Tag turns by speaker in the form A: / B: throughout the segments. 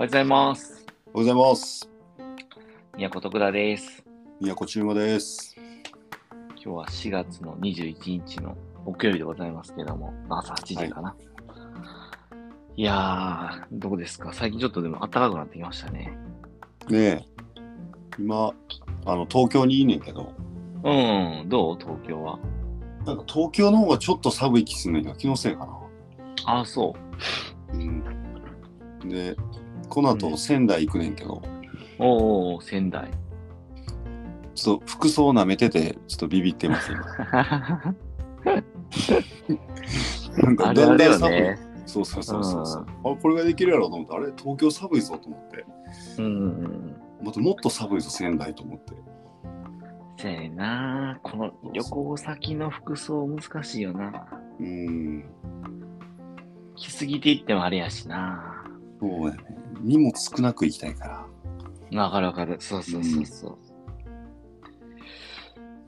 A: おはようございます。
B: おはようございます。
A: 宮古徳田です。
B: 宮古中馬です。
A: 今日は4月の21日の木曜日でございますけども、朝8時かな。い、やー、どうですか？最近ちょっとでも暖かくなってきましたね。
B: ねえ、今、あの、東京にいんねんけど、
A: うん、どう？東京は？
B: なんか東京の方がちょっと寒い気すんねんけど、気のせいかな。
A: ああ、そう。
B: うん。で、この後仙台行くねんけど、
A: おー、仙台。
B: ちょっと服装舐めてて、ちょっとビビってます、今。なんか
A: あれあれよ
B: 寒い。
A: ね。
B: そうそうそうそうそう。あ、これができるやろうと思って、あれ、東京寒いぞと思って。
A: うんうんうん。
B: またもっと寒いぞ、仙台と思って。
A: せやなこの旅行先の服装難しいよな。
B: うん。
A: 着すぎていってもあれやしな
B: そうやね。荷物少なく行きたいから。
A: わかるわかる。そうそうそうそう。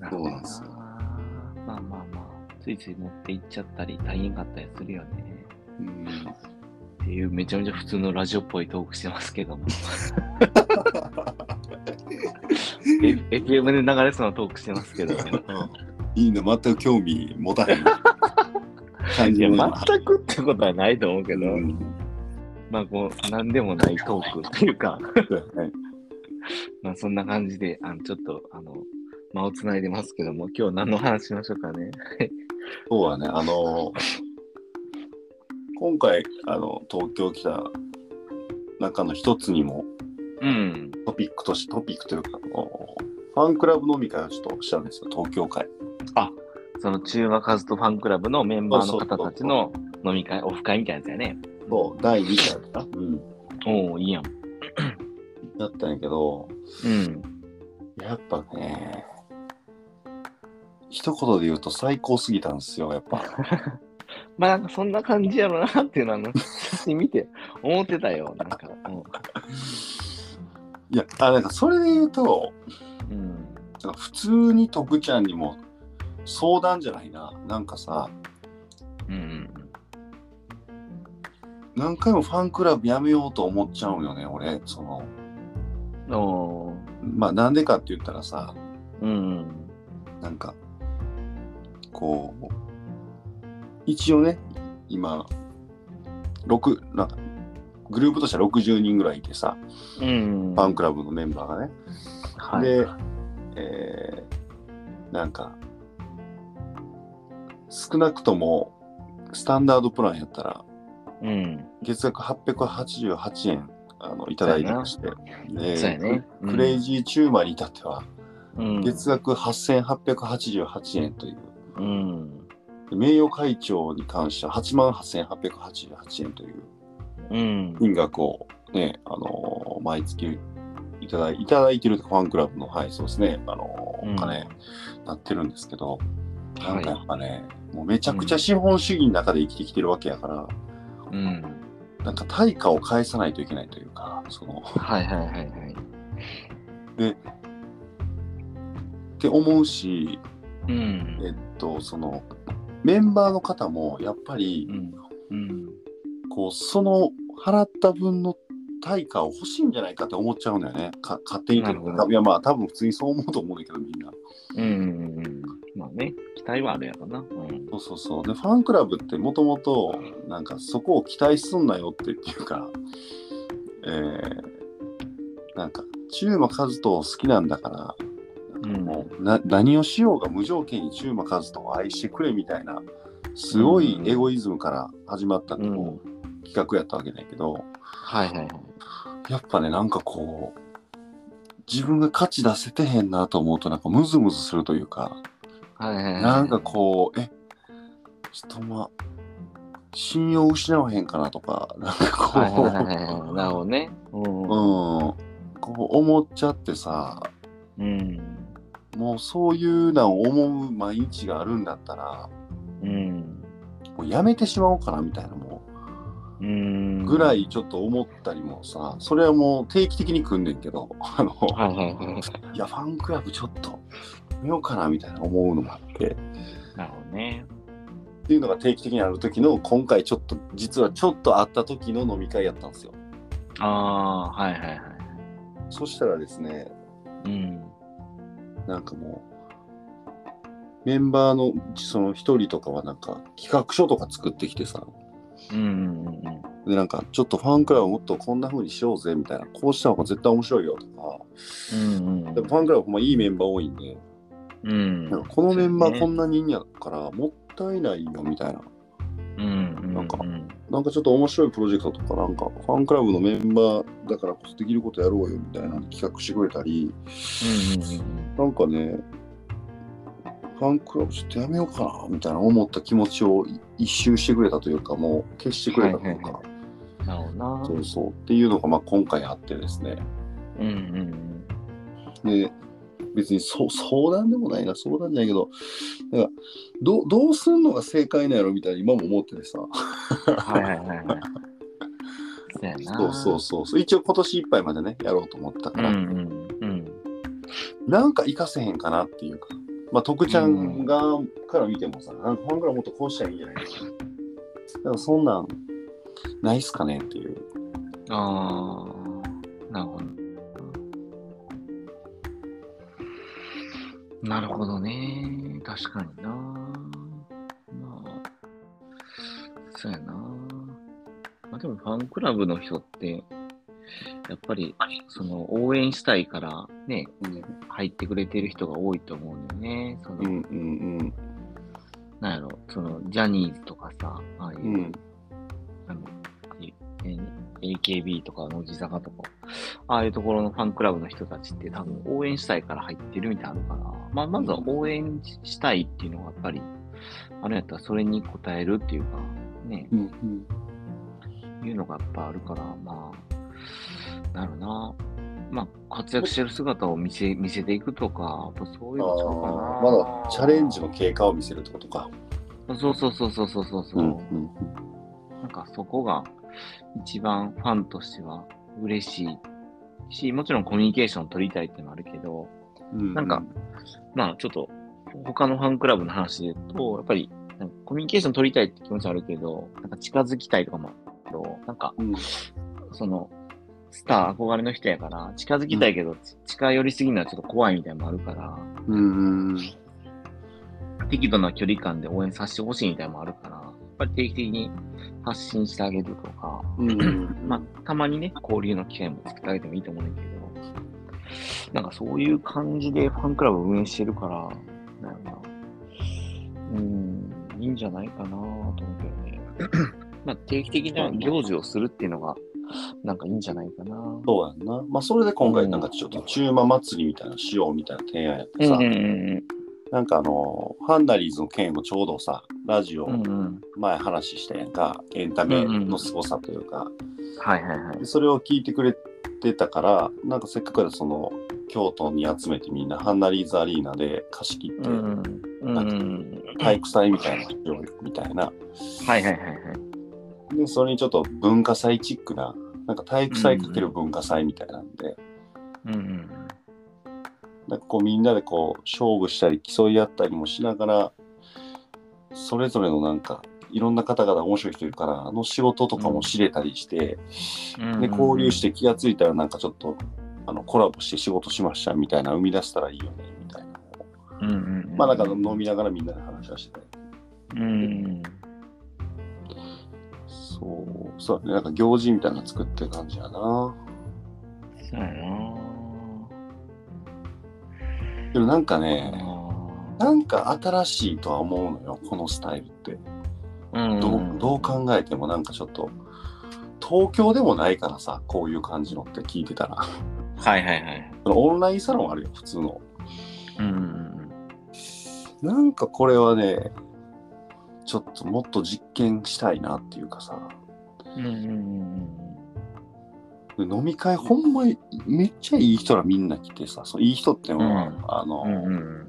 A: なるほど
B: そうなんですよ
A: まあまあまあ、ついつい持って行っちゃったり大変かったりするよね。
B: うん。
A: っていうめちゃめちゃ普通のラジオっぽいトークしてますけども。FM で流れそうなトークしてますけど、
B: いいの、全く興味持たへん感
A: いや、全くってことはないと思うけど、
B: うん
A: まあこう、なんでもないトークっていうか、まあそんな感じで、あのちょっと、あの、間をつないでますけども、今日何の話しましょうかね。
B: そうだね、あの今回、あの、東京来た中の一つにも
A: うん。
B: トピックとして、トピックというか、あのファンクラブ飲み会をちょっとしたんですよ、東京会。
A: その中和カズとファンクラブのメンバーの方たちの飲み会、オフ会みたいなやつやね。
B: そう、第2回かな。うん。
A: おおいいやん。
B: だったんやけど、
A: うん。
B: やっぱね、一言で言うと最高すぎたんですよ、やっぱ。
A: まあなんかそんな感じやろなっていうのは、写真見て思ってたよ。なんか。
B: いや、あ、なんかそれで言うと、
A: うん。うん。
B: なんか普通に徳ちゃんにも相談じゃないな。なんかさ、
A: うん。
B: 何回もファンクラブやめようと思っちゃうよね、俺。その、
A: うん。お
B: まあなんでかって言ったらさ、
A: ーうん。
B: なんか、こう、一応ね、今、6、なんか、グループとしては60人ぐらいいてさ、
A: うん。
B: ファンクラブのメンバーがね。
A: はい。
B: で、えー、なんか、少なくとも、スタンダードプランやったら、
A: うん。
B: 月額888円あのいただいてまして、で
A: そうやね。
B: クレイジーチューマーに至っては、
A: うん。
B: 月額8888円という、
A: うん。
B: で名誉会長に関しては8万8888円という
A: うん。
B: 金額をね、あのー毎月いただいいただいてるとファンクラブの、はい、そうですね、あのー
A: うん
B: お金なってるんですけど、な
A: はい
B: んかやっぱね、もうめちゃくちゃ資本主義の中で生きてきてるわけやから、
A: うん。
B: なんか対価を返さないといけないというか、その、
A: はいはいはいはい。
B: って思うし、
A: うん。
B: えっと、その、メンバーの方も、やっぱり
A: う、ん。うん。
B: こう、その、払った分の対価を欲しいんじゃないかって思っちゃうんだよね。か勝手にというか。いや、まあ、多分普通にそう思うと思うんだけど、みんな。
A: うんうんうん。まあね、期待はあるやろな。うん。
B: そうそうそう。で、ファンクラブってもともと、なんかそこを期待すんなよってっていうか、えー、なんか、中馬和人を好きなんだから、
A: うん
B: もうな何をしようが無条件に中馬和人を愛してくれみたいな、すごいエゴイズムから始まったこう、
A: うん
B: 企画やったわけだけど、
A: はいはいはい。
B: やっぱね、なんかこう、自分が価値出せてへんなと思うと、なんかムズムズするというか、
A: はいはいはい。
B: なんかこう、え、ちょっとまあ、信用失わへんかなとか、なんかこう、
A: はいはいはいはい。なるほどね。うん。
B: うん、こう思っちゃってさ、
A: うん。
B: もうそういうのを思う毎日があるんだったら、
A: うん。
B: もうやめてしまおうかなみたいなも
A: うん。
B: うぐらいちょっと思ったりもさ、それはもう定期的に組んでんけど、あの、
A: はいはいはい。
B: いや、ファンクラブちょっと見ようかなみたいな思うのもあって、
A: なるほどね。
B: っていうのが定期的にある時の、今回ちょっと、実はちょっと会った時の飲み会やったんですよ。
A: ああ、はいはいはい。
B: そしたらですね、
A: うん。
B: なんかもう、メンバーのその一人とかはなんか企画書とか作ってきてさ、
A: うんうんうん
B: でなんかちょっとファンクラブもっとこんな風にしようぜみたいな、こうした方が絶対面白いよとか、
A: うん。うん
B: ファンクラブほんまいいメンバー多いんで、
A: うん。
B: なんかこのメンバーこ
A: ん
B: んなにいいんやからもったいないよみたいな。
A: うんうん。
B: なんか
A: うん
B: なんかちょっと面白いプロジェクトとか、なんかファンクラブのメンバーだからこそできることやろうよみたいな企画してくれたり、
A: うん
B: なんかね、ファンクラブちょっとやめようかなみたいな思った気持ちをい一周してくれたというか、もう消してくれたというか、
A: はいはいなるほどな。
B: そうそうっていうのがまあ今回あってですね。
A: うんうん
B: で、別にそ相談でもないな、相談じゃないけど、なんかどうどうすんのが正解なんやろみたいな今も思っててさ。
A: うん。はいはいはいはい。そうやな。
B: そうそうそうそう。一応今年いっぱいまでね、やろうと思ってたから、
A: うんうんうん。
B: なんか活かせへんかなっていうか。まあ、徳ちゃんが、から見てもさ、なんかファンクラブもっとこうしたらいいんじゃないかな。だからそんなん、ないっすかねっていう。
A: ああ、なるほど。なるほどね。確かにな。まあ、そうやな。まあでもファンクラブの人って、やっぱり、その応援したいからね、
B: うん
A: 入ってくれてる人が多いと思うんだよね。その、
B: うんうん
A: なんやろ、その、ジャニーズとかさ、ああいう、
B: うん。うん
A: あの、ええ AKB とか乃木坂とか、ああいうところのファンクラブの人たちって多分応援したいから入ってるみたいなのから、まあ、まずは応援したいっていうのがやっぱり、あるんやったらそれに応えるっていうか、ね、
B: うんうん。
A: いうのがやっぱあるから、まあ、なるな。まあ、活躍してる姿を見せ、見せていくとか、やっぱそういう
B: あ
A: のちゃうかな。
B: ーまだチャレンジの経過を見せるってことか。
A: そうそうそうそうそうそうそう。
B: うん
A: なんかそこが一番ファンとしては嬉しいし、もちろんコミュニケーション取りたいってのもあるけど、
B: うん。
A: なんかまあちょっと他のファンクラブの話で言うと、やっぱりなんかコミュニケーション取りたいって気持ちはあるけど、なんか近づきたいとかもあるけど、なんか
B: うん、
A: その、スター憧れの人やから、近づきたいけど、近寄りすぎるのはちょっと怖いみたいなのもあるから、
B: うんうん。
A: 適度な距離感で応援させてほしいみたいなのもあるから、ぱり定期的に発信してあげるとか、
B: うん
A: まあ、たまにね、交流の機会も作ってあげてもいいと思うんだけど、なんかそういう感じでファンクラブを運営してるから、なんか、うん、いいんじゃないかなと思うけどね。まあ、定期的な行事をするっていうのが、なんかいいんじゃないかな。
B: そうやんな。まあ、それで今回なんかちょっと中馬祭りみたいなのしようみたいな提案やってさ、
A: うんうん
B: なんかあの、ハンダリーズの件もちょうどさ、ラジオ。前話したやんか、エンタメの凄さというか、
A: はいはいはい
B: で。それを聞いてくれてたから、なんかせっかくだその、京都に集めてみんなハンダリーズアリーナで貸し切って、
A: うん。
B: 体育祭みたいなのしようよみたいな。
A: はいはいはいはい。
B: で、それにちょっと文化祭チックな、なんか体育祭かける文化祭みたいなんで、
A: うんうん
B: なんかこうみんなでこう勝負したり競い合ったりもしながら、それぞれのなんか、いろんな方々面白い人いるから、あの仕事とかも知れたりして、
A: うん。
B: で、交流して気がついたらなんかちょっと、あの、コラボして仕事しましたみたいな生み出したらいいよね、みたいな。
A: うんうんうん。
B: まあなんか飲みながらみんなで話はしてて。
A: うんうん。
B: そう、そう。なんか行事みたいなの作ってる感じやな。
A: そうやな
B: でもなんかね、
A: あ
B: なんか新しいとは思うのよ、このスタイルって。
A: ーうん
B: どうどう考えてもなんかちょっと、東京でもないからさ、こういう感じのって聞いてたら。
A: はいはいはい。
B: オンラインサロンあるよ、普通の。
A: うんうん
B: なんかこれはね、ちょっともっと実験したいなっていうかさ、
A: うん。うんうん
B: 飲み会ほんまにめっちゃいい人らみんな来てさ、そういい人っていうのは、
A: うん
B: あの、
A: うん。うんうん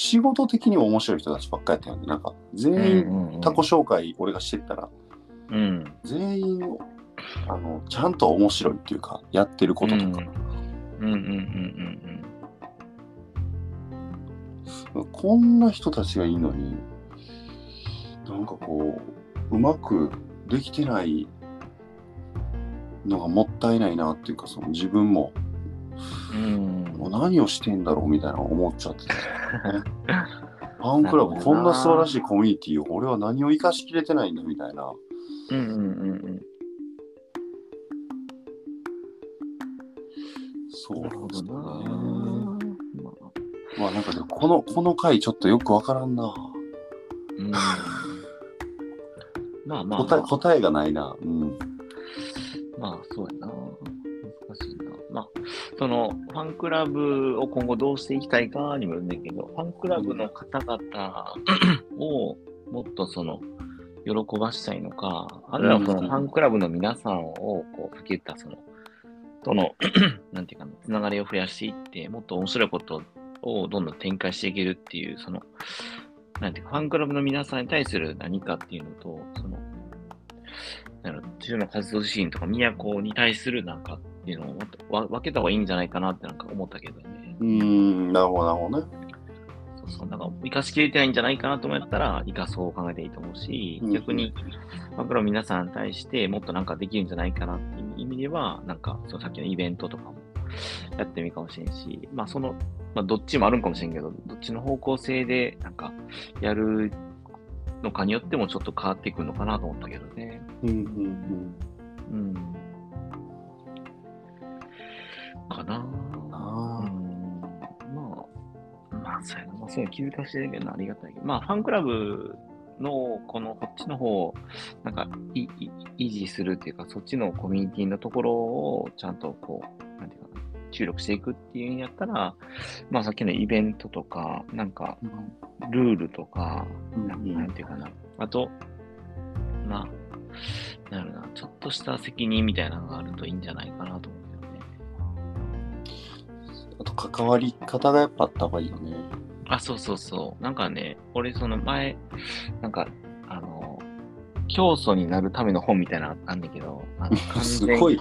B: 仕事的にも面白い人たちばっかりやったよね。なんか全員、
A: うん。
B: タコ紹介俺がしてったら、
A: うん。
B: 全員あのちゃんと面白いっていうかやってることとか、
A: うんうんうんうん
B: こんな人たちがいいのになんかこううまくできてないのがもったいないなっていうか、その自分も、
A: うん。
B: もう何をしてんだろうみたいな思っちゃってた、ね。ファンクラブ、こんな素晴らしいコミュニティを俺は何を生かしきれてないんだみたいな。
A: うんうんうんうん。
B: そう
A: な
B: んですよね。
A: まあ
B: まあなんかでもこの、この回ちょっとよくわからんな。
A: うん。まあまあ、
B: 答え
A: まあ、
B: 答えがないな。うん。
A: まあ、そうやな。難しいな。まあ、その、ファンクラブを今後どうしていきたいかにもよるんだけど、ファンクラブの方々をもっとその、喜ばしたいのか、あるいはその
B: うん
A: ファンクラブの皆さんをこう、吹きったその、との、なんていうかな、つながりを増やしていって、もっと面白いことをどんどん展開していけるっていう、その、なんていうか、ファンクラブの皆さんに対する何かっていうのと、その、なんだろう自分の活動自身とか、都に対するなんかっていうのを分けた方がいいんじゃないかなってなんか思ったけどね。
B: うーん、なるほど、なるほどね。
A: そうそう、なんか生かしきれてないんじゃないかなと思ったら、生かそう考えていいと思うし、
B: うん
A: 逆に、ファンクラブの皆さんに対してもっとなんかできるんじゃないかなっていう意味では、なんか、そのさっきのイベントとかもやってもいいかもしれんし、まあその、まあどっちもあるんかもしれんけど、どっちの方向性でなんかやるのかによってもちょっと変わってくるのかなと思ったけどね。
B: うん、うん、
A: うん。かな
B: うん。
A: う
B: あ
A: ん。まあ、まあ、そうやな。まあ、そういうの気づかせてるけどな、ありがたいけど。まあ、ファンクラブの、この、こっちの方、なんかい、い維持するっていうか、そっちのコミュニティのところを、ちゃんとこう、なんていうかな、注力していくっていうんやったら、まあ、さっきのイベントとか、なんか、
B: あ。
A: ルールとか、
B: うん
A: なんていうかな。あと、まあ、なるな、ちょっとした責任みたいなのがあるといいんじゃないかなと思うけどね。
B: あと、関わり方がやっぱあった方がいいよね。
A: あ、そうそうそう。なんかね、俺その前、なんか、あの、教祖になるための本みたいなのあんだけど、あの
B: すごい、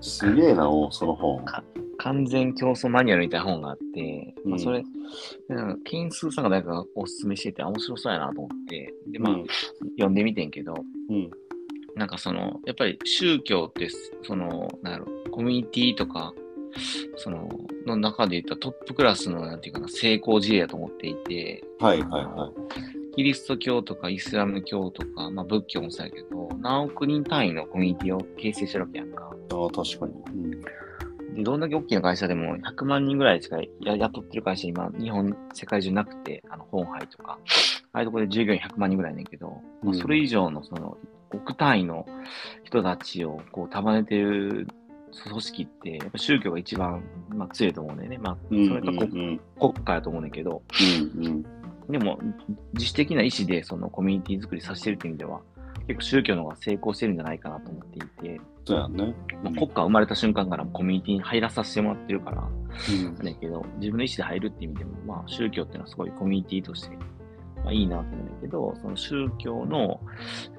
B: すげえな、おその本。
A: 完全競争マニュアルみたいな本があって、まあ、
B: うん
A: それ、なんか、金数さんが誰かがおすすめしてて面白そうやなと思って、で、まあ、
B: うん
A: 読んでみてんけど、
B: うん。
A: なんかその、やっぱり宗教って、その、なんやろ、コミュニティとか、その、の中で言ったトップクラスの、なんていうかな、成功事例だと思っていて、
B: はいはいはい。
A: キリスト教とかイスラム教とか、まあ仏教もそうやけど、何億人単位のコミュニティを形成してるわけやんか。
B: ああ、確かに。うん。
A: で、どんだけ大きな会社でも100万人ぐらいしかや雇ってる会社今、日本、世界中なくて、あの、本杯とか、ああいうところで従業員100万人ぐらいねんけど、まあそれ以上のその、億単位の人たちをこう束ねてる組織って、やっぱ宗教が一番、まあ、強いと思うんだよね。まあ、そ
B: うん
A: れか国,、
B: うん
A: 国家やと思うんだけど、
B: うんうん。
A: でも、自主的な意思でそのコミュニティ作りさせてるっていう意味では、結構宗教の方が成功してるんじゃないかなと思っていて、
B: そうやんね。
A: まあ、国家生まれた瞬間からコミュニティに入らさせてもらってるから、
B: うん
A: だけど、自分の意思で入るって意味でも、まあ、宗教っていうのはすごいコミュニティとして、まあ、いいなと思うんだけど、その宗教の、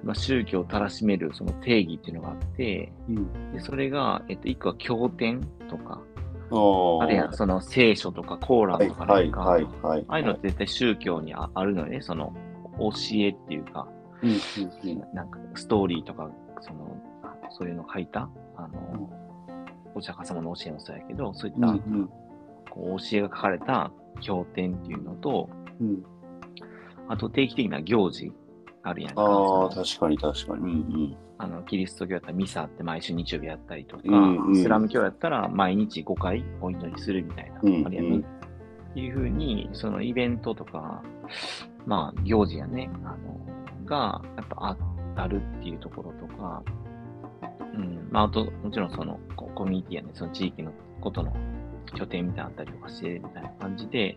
A: まあ、宗教をたらしめるその定義っていうのがあって、
B: うん。
A: でそれが、えっと、一個は経典とか、
B: あ
A: るいはその聖書とかコーラン
B: はい
A: とか。ああいうのって絶対宗教にああるのよね、その教えっていうか、
B: うんうんうん。
A: なんかストーリーとか、その、あそういうの書いた、あの、お釈迦様の教えもそうやけど、そういった、
B: うんうん
A: こう教えが書かれた経典っていうのと、
B: うん。
A: あと定期的な行事あるやんか。
B: あ確かに確かに。うん
A: あのキリスト教やったらミサって毎週日曜日やったりとか、
B: うんうん
A: イスラム教やったら毎日5回お祈りするみたいな、
B: うん
A: あるやん、
B: うん
A: っていうふうに、そのイベントとか、まあ行事やね、あの、が、やっぱああるっていうところとか、うん、まああと、もちろんそのココミュニティやね、その地域のことの拠点みたいなのあったりとかして、みたいな感じで、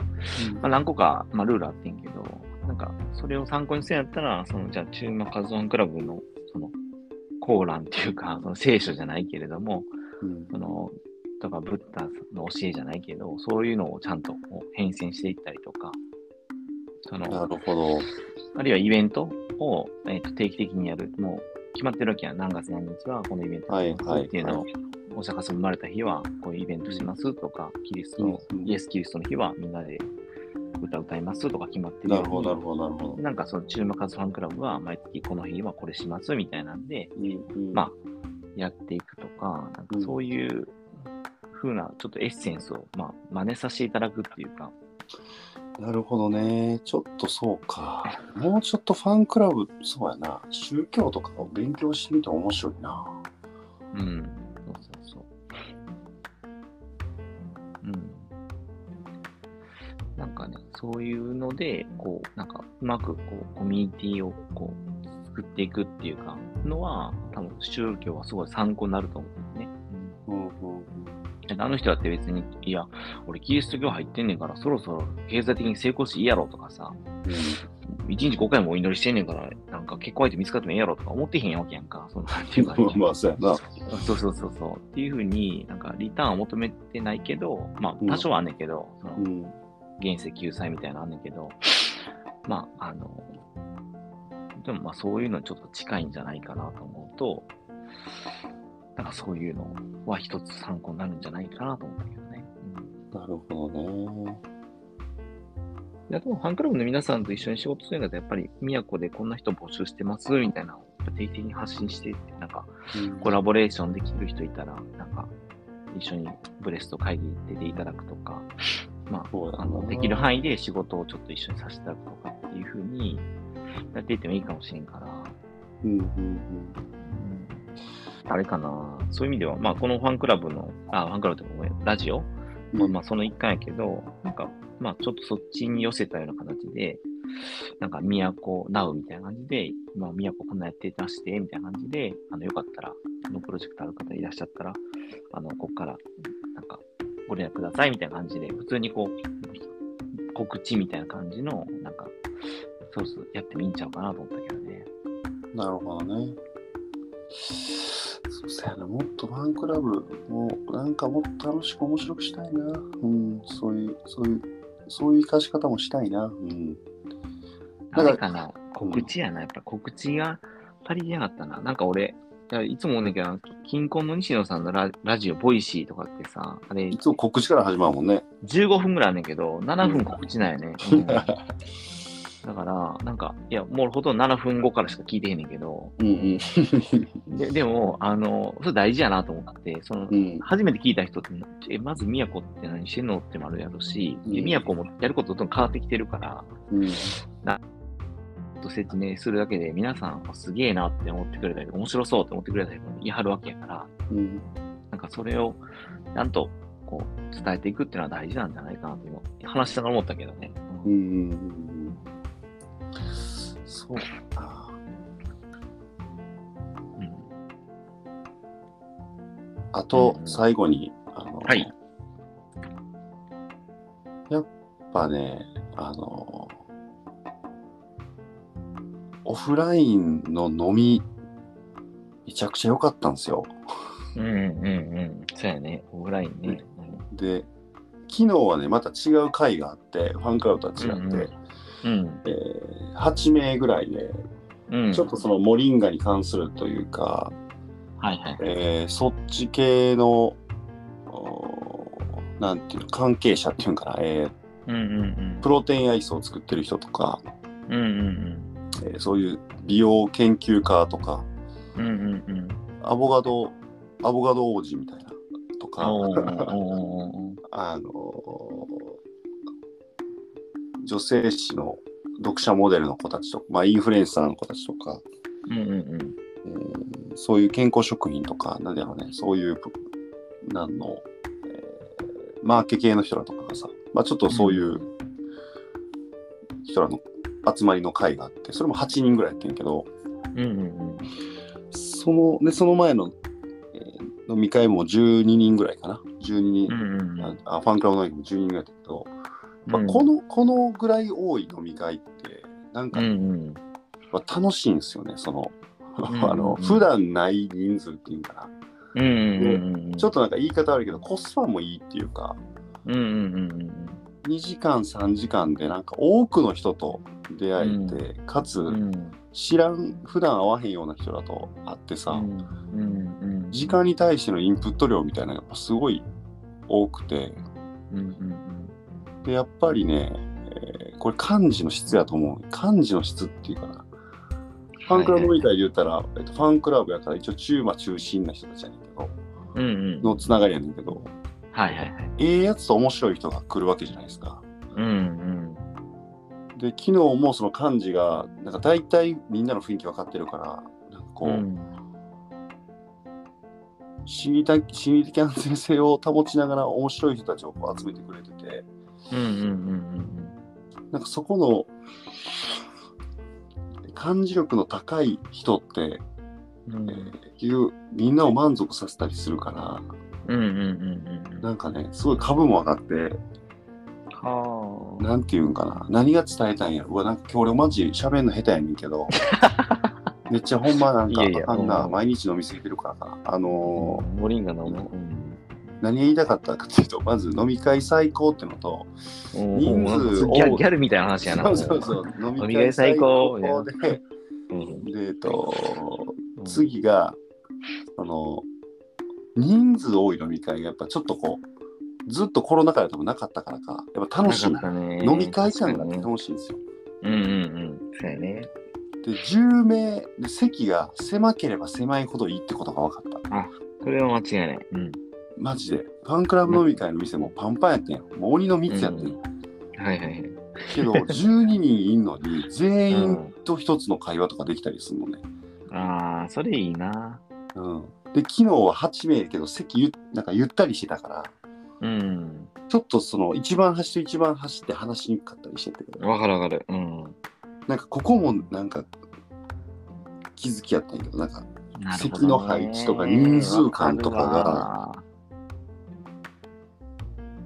B: うん。
A: まあ、何個か、まあ、ルールあってんけど、なんか、それを参考にするんやったら、その、じゃあ、中馬カズワンクラブの、その、コーランっていうか、その聖書じゃないけれども、
B: うん
A: その、とか、ブッダの教えじゃないけど、そういうのをちゃんと変遷していったりとか、そ
B: な
A: の、
B: るほど。
A: あるいはイベントを、えーと定期的にやる。もう、決まってるわけやん。何月何日はこのイベントっていうのを、お釈迦様生まれた日はこういうイベントしますとか、キリストの、
B: うん
A: イエス・キリストの日はみんなで歌歌いますとか決まってる
B: なるほど、なるほど、なるほど。
A: なんかその注目カズファンクラブは毎月この日はこれしますみたいなんで、
B: うんうん
A: まあやっていくとか、なんかそういう風な、ちょっとエッセンスを、まあ、真似させていただくっていうか、
B: なるほどね。ちょっとそうか。もうちょっとファンクラブ、そうやな。宗教とかを勉強してみて面白いな。
A: うん。そうそうそう。うん。なんかね、そういうので、こう、なんか、うまく、こう、コミュニティを、こう、作っていくっていうか、のは、多分、宗教はすごい参考になると思うんですね。
B: うんうん
A: うん。あの人だって別に、いや、俺キリスト教入ってんねんから、そろそろ経済的に成功していいやろとかさ、一日5回もお祈りしてんねんから、なんか結婚相手見つかってもいいやろとか思ってへんわけやんか。その、なんていうか、
B: うん。まあ、そうやな。
A: そうそうそうそう。っていうふうに、なんかリターンを求めてないけど、まあ多少はあんねんけど、その
B: うん。
A: 現世救済みたいなのあんねんけど、まあ、あの、でもまあそういうのにちょっと近いんじゃないかなと思うと、なんかそういうのは一つ参考になるんじゃないかなと思ったけどね。うん。
B: なるほどね。
A: であと、ファンクラブの皆さんと一緒に仕事するんだと、やっぱり、宮古でこんな人募集してます、みたいなのを定期的に発信していって、なんか、
B: うん。
A: コラボレーションできる人いたら、なんか、一緒にブレスト会議出ていただくとか、まあ、あのできる範囲で仕事をちょっと一緒にさせていただくとかっていうふうにやっていってもいいかもしれんから、
B: うんうん。
A: うんあれかな、そういう意味では、まあ、このファンクラブの、あ、ファンクラブってごめん、ラジオ？
B: うん。
A: まあ、その一環やけど、なんか、まあ、ちょっとそっちに寄せたような形で、なんか、都ナウみたいな感じで、まあ、都こんなやってまして、みたいな感じで、あの、よかったら、このプロジェクトある方いらっしゃったら、あの、ここから、なんか、ご連絡ください、みたいな感じで、普通にこう、告知みたいな感じの、なんか、そうそう、やってもいいんちゃうかなと思ったけどね。
B: なるほどね。そうそやな、もっとファンクラブをなんかもっと楽しく面白くしたいな。うん、そういう、そういう、そういう生かし方もしたいな。うん。
A: あれかな、告知やな、やっぱ告知が足りてなかったな。なんか俺、いやいつも思うんだけど、キンコンの西野さんのララジオ、 Voicy とかってさ、あれ
B: い、つも告知から始まるもんね。
A: 15分ぐらいあんねんけど、7分告知なんやね。うんだから、なんか、いや、もうほとんど7分後からしか聞いてへんねんけど、
B: うんうん。
A: ででも、あの、それ大事やなと思って、その、
B: うん。
A: 初めて聞いた人って、え、まず宮古って何してんのってもあるやろし、で
B: うん
A: 宮古もやることどんどん変わってきてるから、
B: うん。
A: と説明するだけで皆さんあすげえなって思ってくれたり、面白そうって思ってくれたりも言い張るわけやから、
B: うん。
A: なんかそれをちゃんとこう伝えていくっていうのは大事なんじゃないかなと今話しながら思ったけどね。
B: うんうんうん。そうか。
A: うん
B: あと
A: う、ん
B: 最後に、あの、
A: はい
B: やっぱね、あの、オフラインの飲み、めちゃくちゃ良かったんですよ。
A: うんうんうん。そうやね。オフラインね。
B: で、昨日はね、また違う会があって、ファンクラブとは違って、
A: うんうんうん。
B: えー8名ぐらいで、
A: うん。
B: ちょっとそのモリンガに関するというか、
A: はいはい。
B: えーそっち系の、なんていうの、関係者っていうんかな、えー
A: うんうん
B: プロテインアイスを作ってる人とか、
A: うん。うんうん
B: えーそういう美容研究家とか、
A: うん。うんうんうん。
B: アボガド、アボガド王子みたいなとか、あのー女性誌の読者モデルの子たちとか、まあ、インフルエンサーの子たちとか、
A: うんうんうん。
B: えーそういう健康食品とか、なんだろうね、そういう、なんの、えーマーケ系の人らとかがさ、まあちょっとそういう人らの集まりの会があって、それも8人ぐらいやってんけど、
A: うんうんうん。
B: その、で、その前の、えー飲み会も12人ぐらいかな。12人、
A: うんうんうん。
B: あファンクラブの時も12人ぐらいだったけど、まあ
A: うん
B: この、このぐらい多い飲み会って、なんか、
A: うんうん。
B: まあ楽しいんですよね、その、
A: んうん
B: あの、普段ない人数っていうんかな。
A: うんうんうんうん。
B: ちょっとなんか言い方悪いけど、コスパもいいっていうか、
A: うんうんうんうん
B: 2時間、3時間でなんか多くの人と出会えて、かつ
A: うん。うん
B: 知らん、普段会わへんような人らと会ってさ、
A: うんうんうん。
B: 時間に対してのインプット量みたいなのがやっぱすごい多くて、
A: うんうん
B: で、やっぱりね、えーこれ漢字の質やと思う。漢字の質っていうかな。ファンクラブ飲み会で言ったら、えっと、ファンクラブやから一応中馬中心な人たちやねんけど、
A: うんうん。
B: のつながりやねんけど、
A: はいはいはい。
B: ええやつと面白い人が来るわけじゃないですか。
A: うんうん。
B: で、昨日もその幹事が、なんか大体みんなの雰囲気分かってるから、なんかこう、
A: うん
B: 心理的心理的安全性を保ちながら面白い人たちを集めてくれてて、なんかそこの感じ力の高い人って、
A: うんうん。
B: えーいうみんなを満足させたりするから、
A: うんうんうんうんうん。
B: なんかね、すごい株も上がって、
A: はあ。
B: なんていうんかな、何が伝えたんやろ。うわ、なんか今日俺マジ喋んの下手やねんけど、めっちゃほんまなんかあかんな、
A: うん
B: 毎日飲みすぎてるからな。あのー
A: モリンガ。うん
B: 何が言いたかったかっていうと、まず飲み会最高ってのと、
A: うん
B: 人数
A: なんかギャギャルみたいな話やな。
B: そうそうそう、飲
A: み会最高
B: で、
A: うん。
B: で、えっと、
A: うん。
B: 次が、あの、人数多い飲み会がやっぱちょっとこう、ずっとコロナ禍で多分なかったからか、やっぱ楽しい飲み会感が楽しいんですよ。
A: うんうんうん。そうやね。
B: で、10名で席が狭ければ狭いほどいいってことが分かった。
A: それは間違いない。うん。
B: マジで。ファンクラブ飲み会の店もパンパンやってんよ。もう鬼の密やってんよ。
A: はいはいはい。
B: けど、12人いんのに、全員と一つの会話とかできたりするのね。
A: ああ、それいいな。
B: うん。で、昨日は8名やけど、席ゆなんかゆったりしてたから、
A: うん。
B: ちょっとその一番端と一番端って話しにくかったりしてて、
A: わかるわかる。うん。
B: なんかここもなんか気づきやったんやけど、なんか席の配置とか人数感とかが
A: わ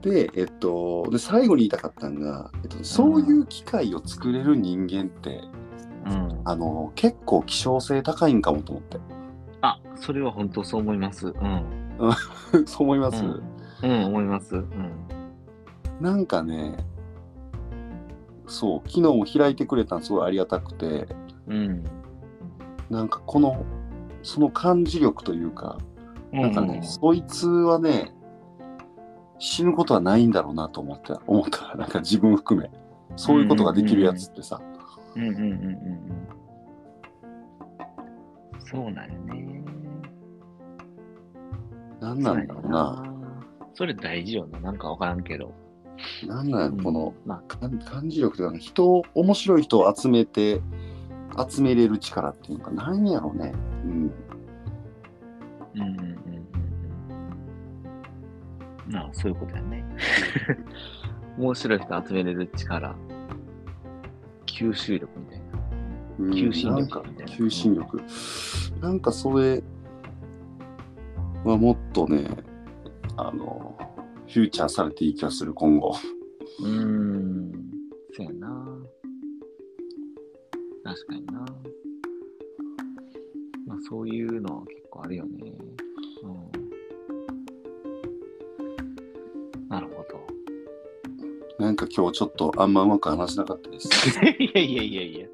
B: で、えっと、で最後に言いたかったのが、えっと、そういう機会を作れる人間って、
A: うん。
B: あの結構希少性高いんかもと思って。
A: あ、それは本当そう思います。うん。
B: そう思います、
A: うんうん、思います。うん。
B: なんかね、そう、昨日も開いてくれたのすごいありがたくて、
A: うん。
B: なんかこの、その感じ力というか、なんかね、
A: う
B: そいつはね、死ぬことはないんだろうなと思った、思った。なんか自分含め。そういうことができるやつってさ、
A: んうんうんうんうん。そうなんよね。
B: なんなんだろうな。
A: それ大事よな。なんかわからんけど。
B: なんなんこの
A: うん、ま
B: 感感じ力というか、人を、面白い人を集めて、集めれる力っていうのか、なんやろうね。うん。
A: あ、うんうんうんうんうん。なあ、そういうことやね。面白い人集めれる力。吸収力みたいな。
B: うん
A: 求心力
B: なんか
A: みたいな
B: 求心力。なんかそれはもっとね、あの、フューチャーされていい気がする、今後。
A: うーん。そうやな。確かにな。まあそういうのは結構あるよね。うん。な
B: んか今日ちょっとあんまうまく話せなかったです。
A: いやいやいやいや。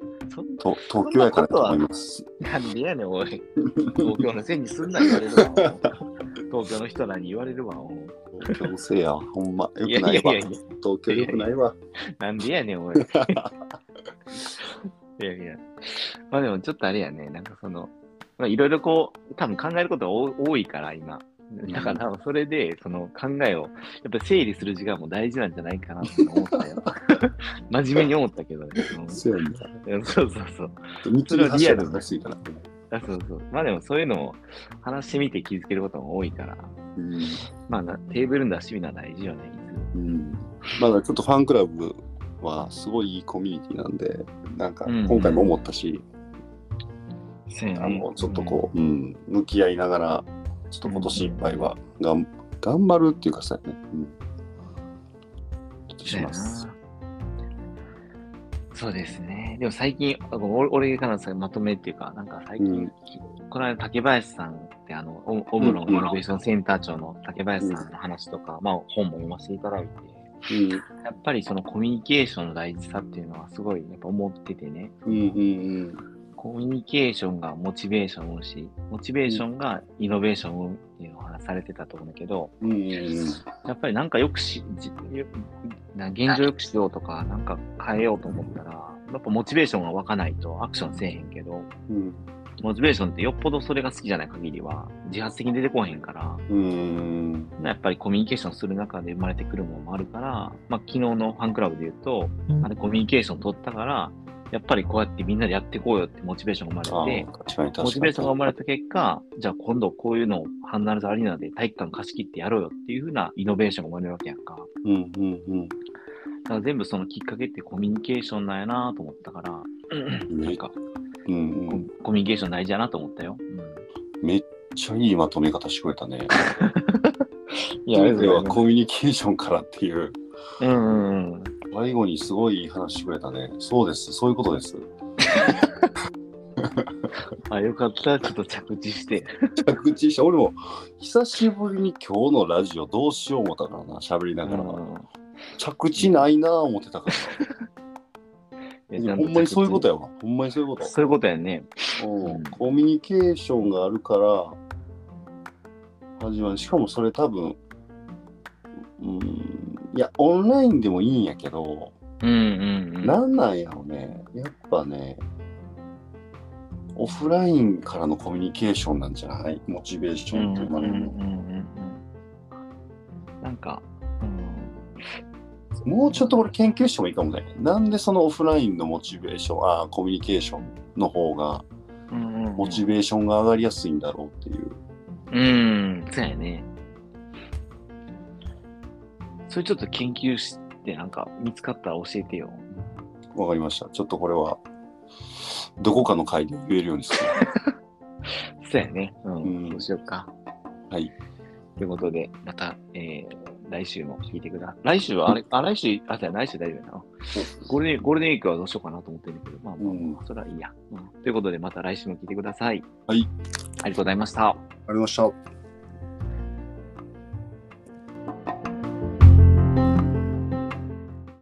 B: と東京やからと思います。
A: なんでやねん、おい。東京のせいにすんな言われるわ。東京の人らに言われるわ。
B: 東京のせいや、ほんま。よくないわ
A: いやいや。いや。
B: 東京よくないわ。
A: なんでやねん、おい。いやいや。まあでもちょっとあれやね、なんかその、まあいろいろこう、多分考えることが多多いから、今。だから、それで、その考えを、やっぱり整理する時間も大事なんじゃないかなって思ったよ。真面目に思ったけどね。うん
B: そうやね。
A: そうそうそう。
B: 見切り発車が安いから。
A: あそうそう。まあでもそういうのを話してみて気づけることも多いから、
B: うん。
A: まあなテーブルに出してみるのは大事よね、い
B: うん。まだちょっとファンクラブはすごいいいコミュニティなんで、なんか
A: うん
B: 今回も思ったし、
A: つ。そうや
B: あのちょっとこう、うん、向き合いながら、ちょっと今年いっぱいはがん頑張るっていうかさ、ね、うん。ちょっとします。
A: そうですね。でも最近、あご俺俺からのさまとめっていうか、なんか最近、
B: うん
A: この間竹林さんってあの、オオムロンイノベーションセンター長の竹林さんの話とか、まあ本も読ませていただいて、
B: うん。
A: やっぱりそのコミュニケーションの大事さっていうのはすごいやっぱ思っててね、
B: うんうん
A: コミュニケーションがモチベーションを生むし、モチベーションがイノベーションを生むっていうのを話されてたと思うんだけど、
B: うん。うんうん
A: やっぱりなんかよくし、な現状よくしようとか、なんか変えようと思ったら、やっぱモチベーションが湧かないとアクションせえへんけど、
B: うん。
A: モチベーションってよっぽどそれが好きじゃない限りは自発的に出てこへんから、
B: うーん。
A: やっぱりコミュニケーションする中で生まれてくるものもあるから、まあ昨日のファンクラブで言うと、あれコミュニケーション取ったから、やっぱりこうやってみんなでやっていこうよってモチベーションが
B: あ
A: 生まれて。モチベーションが生まれた結果、じゃあ今度こういうのをハンナルズアリーナで体育館貸し切ってやろうよっていう風なイノベーションが生まれるわけやんか。
B: うんうんうん。
A: だから全部そのきっかけってコミュニケーションなんやなと思ったから、なんか
B: うんうん。
A: ココミュニケーション大事やなと思ったよ。
B: めっちゃいいまとめ方してくれたね。
A: いや、ありがとう
B: 全てはコミュニケーションからっていう。
A: うんうんうん。
B: 最後にすごい話してくれたね。そうです。そういうことです。
A: あ、よかった。ちょっと着地して。
B: 着地した。俺も久しぶりに今日のラジオどうしよう思ったからな。喋りながら。着地ないなぁ思ってたから。
A: いや
B: ほんまにそういうこと
A: や。
B: やわ。ほんまにそういうこと。
A: そういうことやね。
B: うんコミュニケーションがあるから始まる。しかもそれ多分、うん、いや、オンラインでもいいんやけど、
A: うんうんうん。
B: なんなんやろね。やっぱね、オフラインからのコミュニケーションなんじゃない？モチベーションって生まれるの。
A: うんうんうんうんなんか、うん、
B: もうちょっと俺研究してもいいかもね。なんでそのオフラインのモチベーション、あーコミュニケーションの方が、モチベーションが上がりやすいんだろうっていう。
A: うん、そうやね。それちょっと研究して、なんか見つかったら教えてよ。
B: わかりました。ちょっとこれは、どこかの回で言えるようにする。
A: そうやね。うん、
B: うん
A: そうしようか。
B: はい。
A: ということで、また、えー、来週も聞いてください。来週は、あれ、あ、来週、あ、じゃあ来週大丈夫やな。ゴールデン、ゴールデンウィークはどうしようかなと思ってるんだけど、まあまあ、
B: うん
A: それはいいや、うん。ということで、また来週も聞いてください。
B: はい。
A: ありがとうございました。
B: ありました。